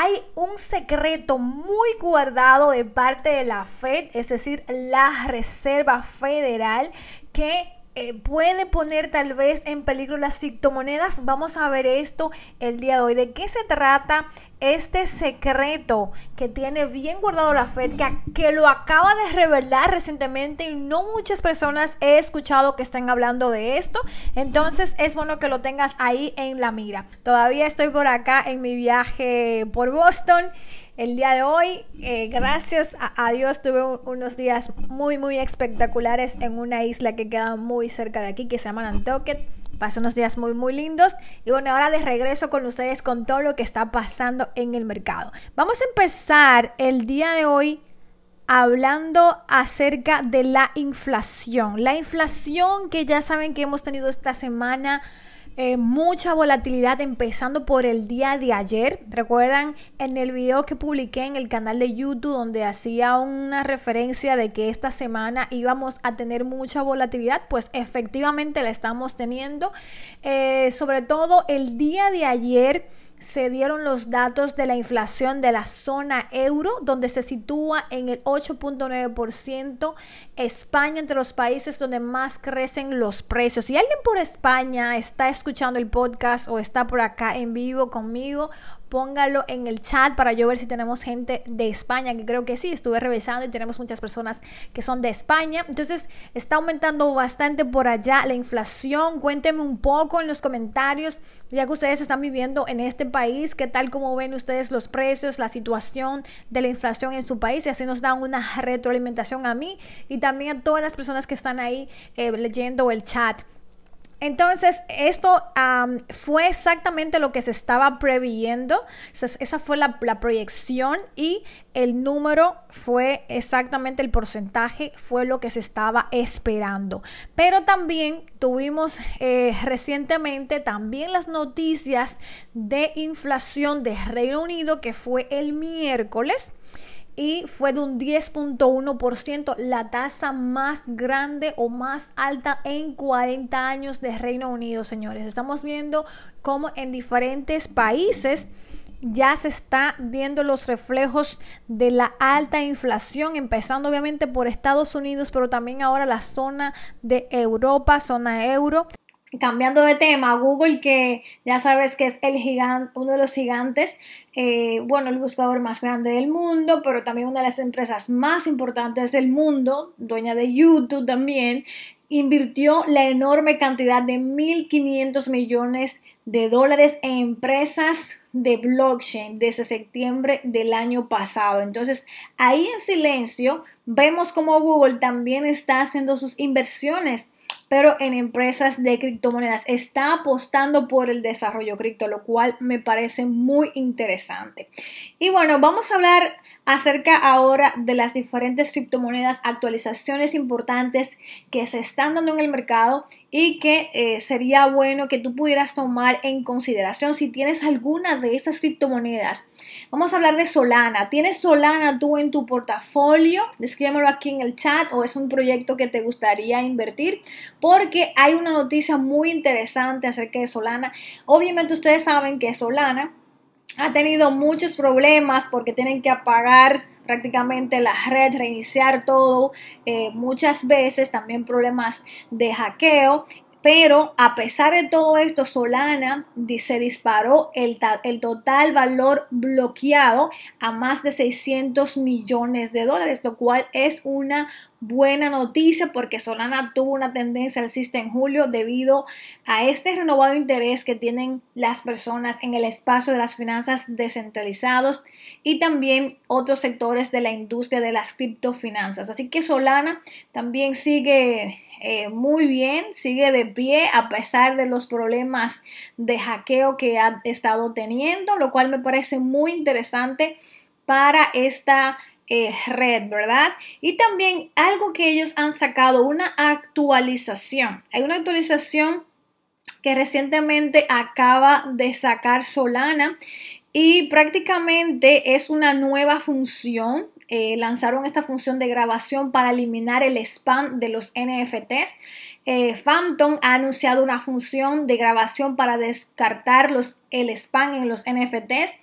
hay un secreto muy guardado de parte de la Fed, es decir, la Reserva Federal, que eh, puede poner tal vez en peligro las criptomonedas. Vamos a ver esto el día de hoy. ¿De qué se trata este secreto que tiene bien guardado la Fed, que, lo acaba de revelar recientemente y no muchas personas he escuchado que estén hablando de esto? Entonces es bueno que lo tengas ahí en la mira. Todavía estoy por acá en mi viaje por Boston el día de hoy. Eh, gracias a, Dios tuve unos días muy, muy espectaculares en una isla que queda muy cerca de aquí, que se llama Nantucket. Pasé unos días muy, muy lindos. Y bueno, ahora de regreso con ustedes con todo lo que está pasando en el mercado. Vamos a empezar el día de hoy hablando acerca de la inflación. La inflación que ya saben que hemos tenido esta semana eh, mucha volatilidad empezando por el día de ayer. Recuerdan en el video que publiqué en el canal de YouTube donde hacía una referencia de que esta semana íbamos a tener mucha volatilidad, pues efectivamente la estamos teniendo. Eh, sobre todo el día de ayer se dieron los datos de la inflación de la zona euro, donde se sitúa en el 8.9%. España entre los países donde más crecen los precios. Si alguien por España está escuchando el podcast o está por acá en vivo conmigo, póngalo en el chat para yo ver si tenemos gente de España, que creo que sí, estuve revisando y tenemos muchas personas que son de España. Entonces está aumentando bastante por allá la inflación. Cuéntenme un poco en los comentarios, ya que ustedes están viviendo en este país, qué tal como ven ustedes los precios, la situación de la inflación en su país y así nos dan una retroalimentación a mí y también a todas las personas que están ahí eh, leyendo el chat. Entonces, esto fue exactamente lo que se estaba previendo. Esa fue la, proyección y el número fue exactamente el porcentaje, fue lo que se estaba esperando. Pero también tuvimos eh, recientemente también las noticias de inflación de Reino Unido, que fue el miércoles y fue de un 10.1%, la tasa más grande o más alta en 40 años de Reino Unido, señores. Estamos viendo cómo en diferentes países ya se está viendo los reflejos de la alta inflación, empezando obviamente por Estados Unidos, pero también ahora la zona de Europa, zona euro. Cambiando de tema, Google, que ya sabes que es el gigante, uno de los gigantes, eh, bueno, el buscador más grande del mundo, pero también una de las empresas más importantes del mundo, dueña de YouTube también, invirtió la enorme cantidad de 1.500 millones de dólares en empresas de blockchain desde septiembre del año pasado. Entonces, ahí en silencio vemos como Google también está haciendo sus inversiones pero en empresas de criptomonedas. Está apostando por el desarrollo cripto, lo cual me parece muy interesante. Y bueno, vamos a hablar acerca ahora de las diferentes criptomonedas, actualizaciones importantes que se están dando en el mercado y que eh, sería bueno que tú pudieras tomar en consideración si tienes alguna de estas criptomonedas. Vamos a hablar de Solana. ¿Tienes Solana tú en tu portafolio? Escríbemelo aquí en el chat o es un proyecto que te gustaría invertir porque hay una noticia muy interesante acerca de Solana. Obviamente ustedes saben que Solana ha tenido muchos problemas porque tienen que apagar prácticamente la red, reiniciar todo eh, muchas veces, también problemas de hackeo. Pero a pesar de todo esto, Solana se disparó el, el, total valor bloqueado a más de 600 millones de dólares, lo cual es una buena noticia porque Solana tuvo una tendencia alcista en julio debido a este renovado interés que tienen las personas en el espacio de las finanzas descentralizados y también otros sectores de la industria de las criptofinanzas. Así que Solana también sigue eh, muy bien, sigue de pie a pesar de los problemas de hackeo que ha estado teniendo, lo cual me parece muy interesante para esta eh, red, ¿verdad? Y también algo que ellos han sacado, una actualización. Hay una actualización que recientemente acaba de sacar Solana y prácticamente es una nueva función. Eh, lanzaron esta función de grabación para eliminar el spam de los NFTs. Eh, Phantom ha anunciado una función de grabación para descartar los el spam en los NFTs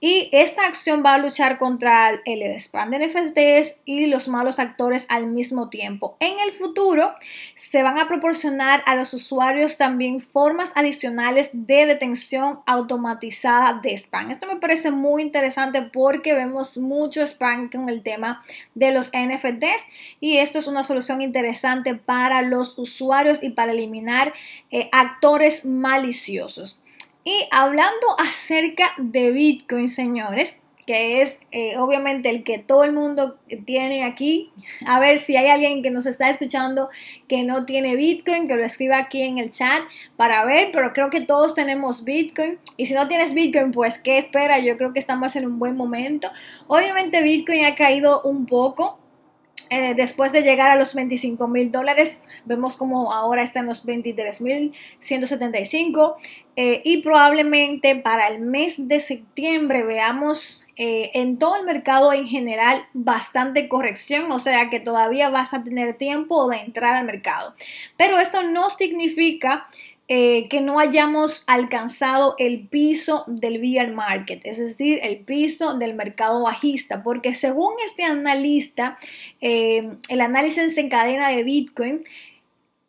y esta acción va a luchar contra el spam de NFTs y los malos actores al mismo tiempo. En el futuro se van a proporcionar a los usuarios también formas adicionales de detención automatizada de spam. Esto me parece muy interesante porque vemos mucho spam con el tema de los NFTs y esto es una solución interesante para los usuarios y para eliminar eh, actores maliciosos. Y hablando acerca de Bitcoin, señores, que es eh, obviamente el que todo el mundo tiene aquí. A ver si hay alguien que nos está escuchando que no tiene Bitcoin, que lo escriba aquí en el chat para ver, pero creo que todos tenemos Bitcoin. Y si no tienes Bitcoin, pues ¿qué espera? Yo creo que estamos en un buen momento. Obviamente Bitcoin ha caído un poco. Eh, después de llegar a los 25 mil dólares, vemos como ahora está en los 23 mil 175 eh, y probablemente para el mes de septiembre veamos eh, en todo el mercado en general bastante corrección, o sea que todavía vas a tener tiempo de entrar al mercado. Pero esto no significa eh, que no hayamos alcanzado el piso del bear market, es decir, el piso del mercado bajista, porque según este analista, eh, el análisis en cadena de Bitcoin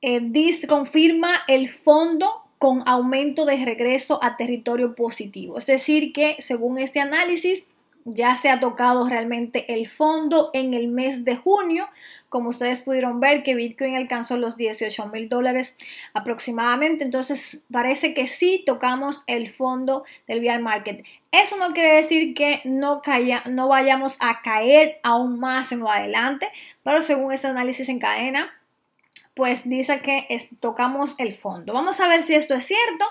eh, confirma el fondo con aumento de regreso a territorio positivo. Es decir, que según este análisis, ya se ha tocado realmente el fondo en el mes de junio. Como ustedes pudieron ver que Bitcoin alcanzó los 18 mil dólares aproximadamente. Entonces parece que sí tocamos el fondo del bear market. Eso no quiere decir que no, no vayamos a caer aún más en lo adelante. Pero según este análisis en cadena, pues dice que tocamos el fondo. Vamos a ver si esto es cierto.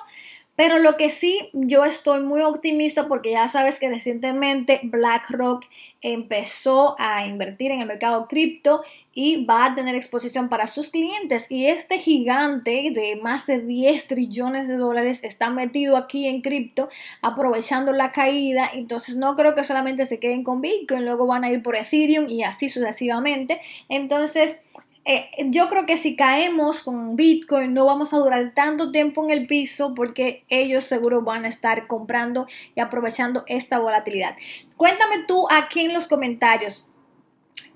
Pero lo que sí, yo estoy muy optimista porque ya sabes que recientemente BlackRock empezó a invertir en el mercado cripto y va a tener exposición para sus clientes. Y este gigante de más de 10 trillones de dólares está metido aquí en cripto, aprovechando la caída. Entonces no creo que solamente se queden con Bitcoin, luego van a ir por Ethereum y así sucesivamente. Entonces eh, yo creo que si caemos con Bitcoin no vamos a durar tanto tiempo en el piso porque ellos seguro van a estar comprando y aprovechando esta volatilidad. Cuéntame tú aquí en los comentarios.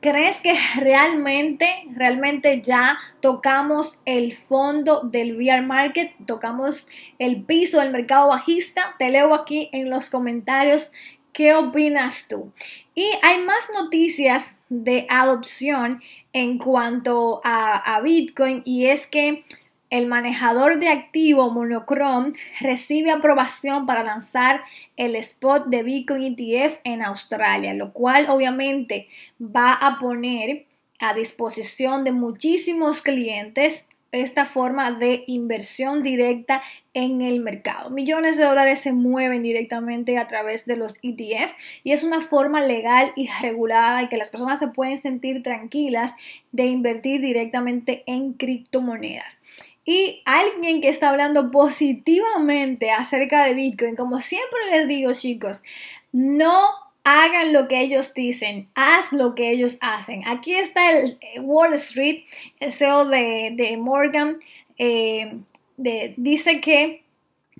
¿Crees que realmente, realmente ya tocamos el fondo del VR market? ¿Tocamos el piso del mercado bajista? Te leo aquí en los comentarios ¿Qué opinas tú? Y hay más noticias de adopción en cuanto a, Bitcoin y es que el manejador de activo Monochrome recibe aprobación para lanzar el spot de Bitcoin ETF en Australia, lo cual obviamente va a poner a disposición de muchísimos clientes esta forma de inversión directa en el mercado. Millones de dólares se mueven directamente a través de los ETF y es una forma legal y regulada y que las personas se pueden sentir tranquilas de invertir directamente en criptomonedas. Y alguien que está hablando positivamente acerca de Bitcoin, como siempre les digo chicos, no hagan lo que ellos dicen, haz lo que ellos hacen. Aquí está el eh, Wall Street, el CEO de, Morgan, eh, dice que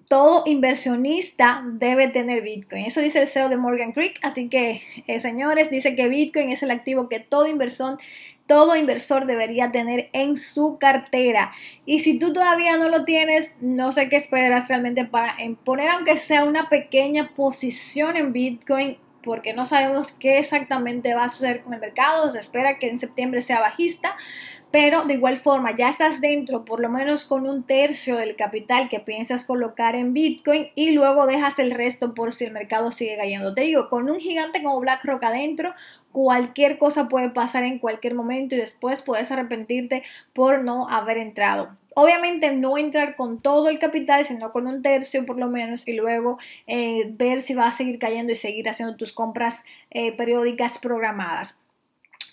todo inversionista debe tener Bitcoin. Eso dice el CEO de Morgan Creek. Así que, eh, señores, dice que Bitcoin es el activo que todo inversor, todo inversor debería tener en su cartera. Y si tú todavía no lo tienes, no sé qué esperas realmente para poner, aunque sea una pequeña posición en Bitcoin porque no sabemos qué exactamente va a suceder con el mercado. Se espera que en septiembre sea bajista, pero de igual forma ya estás dentro por lo menos con un tercio del capital que piensas colocar en Bitcoin y luego dejas el resto por si el mercado sigue cayendo. Te digo, con un gigante como BlackRock adentro, cualquier cosa puede pasar en cualquier momento y después puedes arrepentirte por no haber entrado. Obviamente no entrar con todo el capital, sino con un tercio por lo menos y luego eh, ver si va a seguir cayendo y seguir haciendo tus compras eh, periódicas programadas.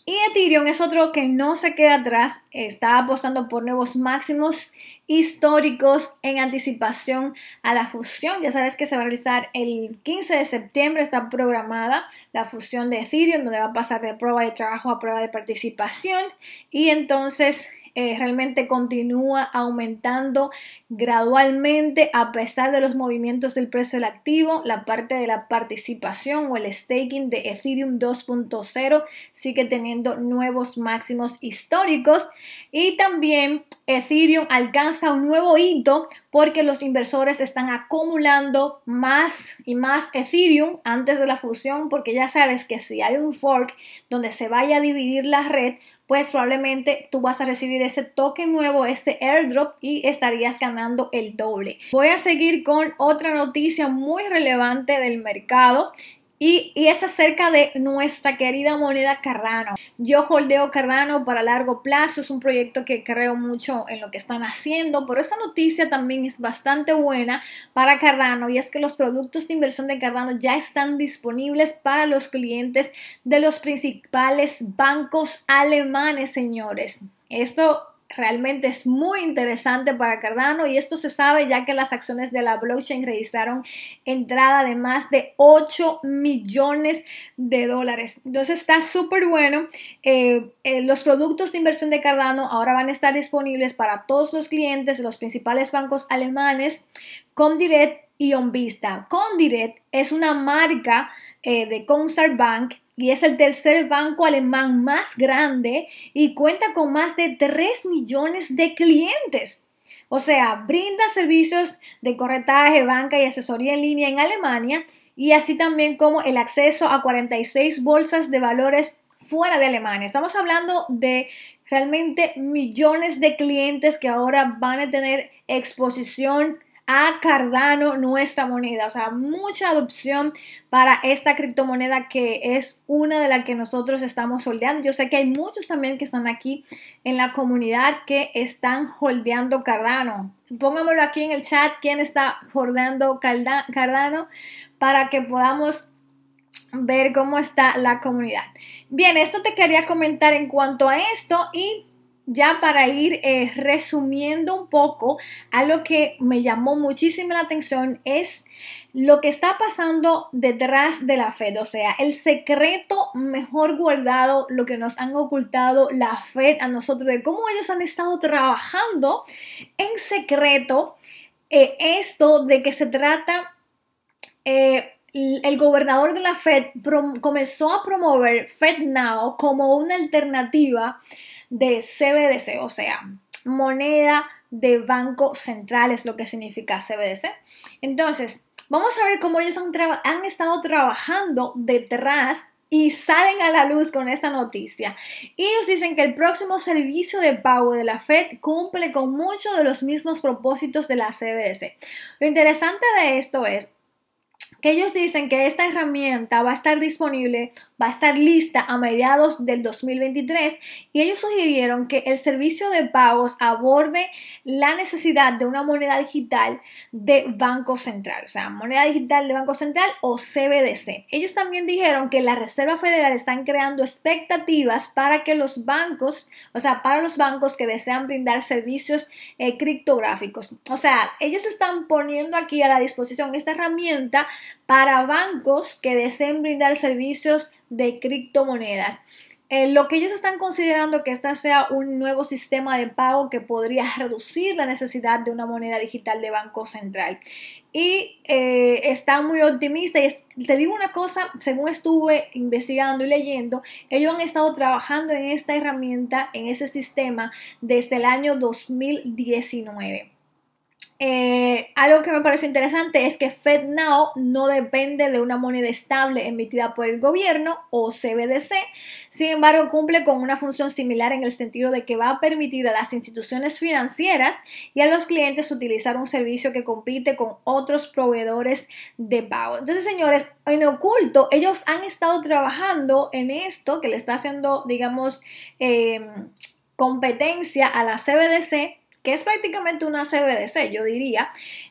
Y Ethereum es otro que no se queda atrás, está apostando por nuevos máximos históricos en anticipación a la fusión. Ya sabes que se va a realizar el 15 de septiembre, está programada la fusión de Ethereum, donde va a pasar de prueba de trabajo a prueba de participación. Y entonces eh, realmente continúa aumentando gradualmente a pesar de los movimientos del precio del activo. La parte de la participación o el staking de Ethereum 2.0 sigue teniendo nuevos máximos históricos y también Ethereum alcanza un nuevo hito porque los inversores están acumulando más y más Ethereum antes de la fusión porque ya sabes que si hay un fork donde se vaya a dividir la red, pues probablemente tú vas a recibir ese token nuevo, este airdrop y estarías ganando el doble. Voy a seguir con otra noticia muy relevante del mercado y, es acerca de nuestra querida moneda Cardano. Yo holdeo Cardano para largo plazo, es un proyecto que creo mucho en lo que están haciendo, pero esta noticia también es bastante buena para Cardano y es que los productos de inversión de Cardano ya están disponibles para los clientes de los principales bancos alemanes, señores. Esto realmente es muy interesante para Cardano y esto se sabe ya que las acciones de la blockchain registraron entrada de más de 8 millones de dólares. Entonces está súper bueno. Eh, eh, los productos de inversión de Cardano ahora van a estar disponibles para todos los clientes de los principales bancos alemanes, Comdirect y OnVista. Comdirect es una marca eh, de Comstar Bank y es el tercer banco alemán más grande y cuenta con más de 3 millones de clientes. O sea, brinda servicios de corretaje, banca y asesoría en línea en Alemania y así también como el acceso a 46 bolsas de valores fuera de Alemania. Estamos hablando de realmente millones de clientes que ahora van a tener exposición a Cardano nuestra moneda. O sea, mucha adopción para esta criptomoneda que es una de las que nosotros estamos holdeando. Yo sé que hay muchos también que están aquí en la comunidad que están holdeando Cardano. Póngamelo aquí en el chat quién está holdeando Cardano para que podamos ver cómo está la comunidad. Bien, esto te quería comentar en cuanto a esto y ya para ir eh, resumiendo un poco, a lo que me llamó muchísimo la atención es lo que está pasando detrás de la Fed, o sea, el secreto mejor guardado, lo que nos han ocultado la Fed a nosotros, de cómo ellos han estado trabajando en secreto eh, esto de que se trata... Eh, el gobernador de la Fed comenzó a promover FedNow como una alternativa de CBDC, o sea, moneda de banco central es lo que significa CBDC. Entonces, vamos a ver cómo ellos han, estado trabajando detrás y salen a la luz con esta noticia. Ellos dicen que el próximo servicio de pago de la Fed cumple con muchos de los mismos propósitos de la CBDC. Lo interesante de esto es que ellos dicen que esta herramienta va a estar disponible, va a estar lista a mediados del 2023 y ellos sugirieron que el servicio de pagos aborde la necesidad de una moneda digital de Banco Central, o sea, moneda digital de Banco Central o CBDC. Ellos también dijeron que la Reserva Federal están creando expectativas para que los bancos, o sea, para los bancos que desean brindar servicios eh, criptográficos. O sea, ellos están poniendo aquí a la disposición esta herramienta para bancos que deseen brindar servicios de criptomonedas. Eh, lo que ellos están considerando que este sea un nuevo sistema de pago que podría reducir la necesidad de una moneda digital de banco central. Y eh, están muy optimistas. Y te digo una cosa, según estuve investigando y leyendo, ellos han estado trabajando en esta herramienta, en ese sistema, desde el año 2019. Eh, algo que me parece interesante es que FedNow no depende de una moneda estable emitida por el gobierno o CBDC, sin embargo cumple con una función similar en el sentido de que va a permitir a las instituciones financieras y a los clientes utilizar un servicio que compite con otros proveedores de pago. Entonces, señores, en oculto, ellos han estado trabajando en esto que le está haciendo, digamos, eh, competencia a la CBDC que es prácticamente una CBDC, yo diría,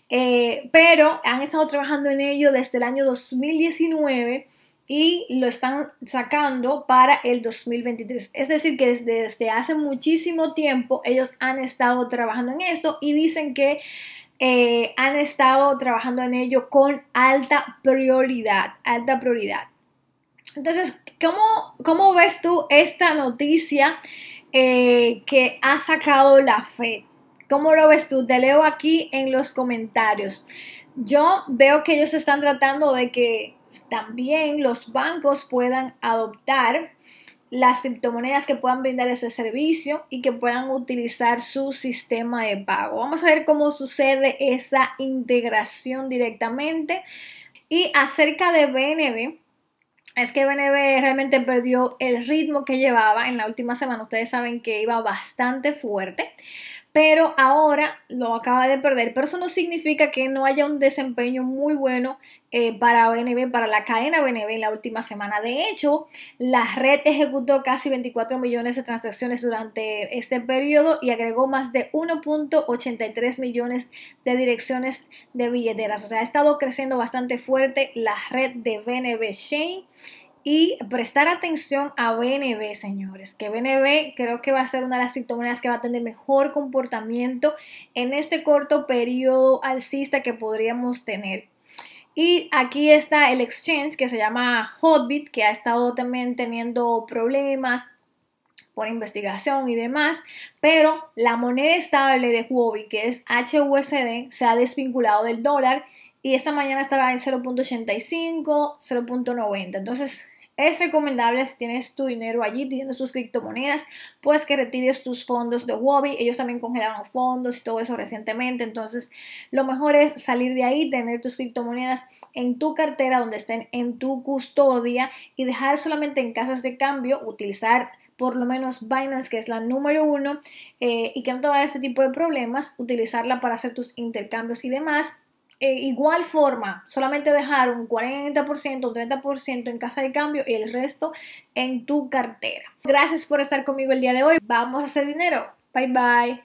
eh, pero han estado trabajando en ello desde el año 2019 y lo están sacando para el 2023. Es decir, que desde, hace muchísimo tiempo ellos han estado trabajando en esto y dicen que eh, han estado trabajando en ello con alta prioridad, alta prioridad. Entonces, ¿cómo, cómo ves tú esta noticia? eh, que ha sacado la Fed. ¿Cómo lo ves tú? Te leo aquí en los comentarios. Yo veo que ellos están tratando de que también los bancos puedan adoptar las criptomonedas que puedan brindar ese servicio y que puedan utilizar su sistema de pago. Vamos a ver cómo sucede esa integración directamente. Y acerca de BNB, es que BNB realmente perdió el ritmo que llevaba en la última semana. Ustedes saben que iba bastante fuerte pero ahora lo acaba de perder. Pero eso no significa que no haya un desempeño muy bueno eh, para BNB, para la cadena BNB en la última semana. De hecho, la red ejecutó casi 24 millones de transacciones durante este periodo y agregó más de 1.83 millones de direcciones de billeteras. O sea, ha estado creciendo bastante fuerte la red de BNB Chain y prestar atención a BNB, señores, que BNB creo que va a ser una de las criptomonedas que va a tener mejor comportamiento en este corto periodo alcista que podríamos tener. Y aquí está el exchange que se llama Hotbit, que ha estado también teniendo problemas por investigación y demás, pero la moneda estable de Huobi, que es HUSD, se ha desvinculado del dólar y esta mañana estaba en 0.85, 0.90. Entonces, es recomendable si tienes tu dinero allí, tienes tus criptomonedas, pues que retires tus fondos de Wobby. Ellos también congelaron fondos y todo eso recientemente. Entonces, lo mejor es salir de ahí, tener tus criptomonedas en tu cartera donde estén en tu custodia y dejar solamente en casas de cambio, utilizar por lo menos Binance, que es la número uno, eh, y que no te va a dar este tipo de problemas, utilizarla para hacer tus intercambios y demás eh, igual forma, solamente dejar un 40%, un 30% en casa de cambio y el resto en tu cartera. Gracias por estar conmigo el día de hoy. Vamos a hacer dinero. Bye bye.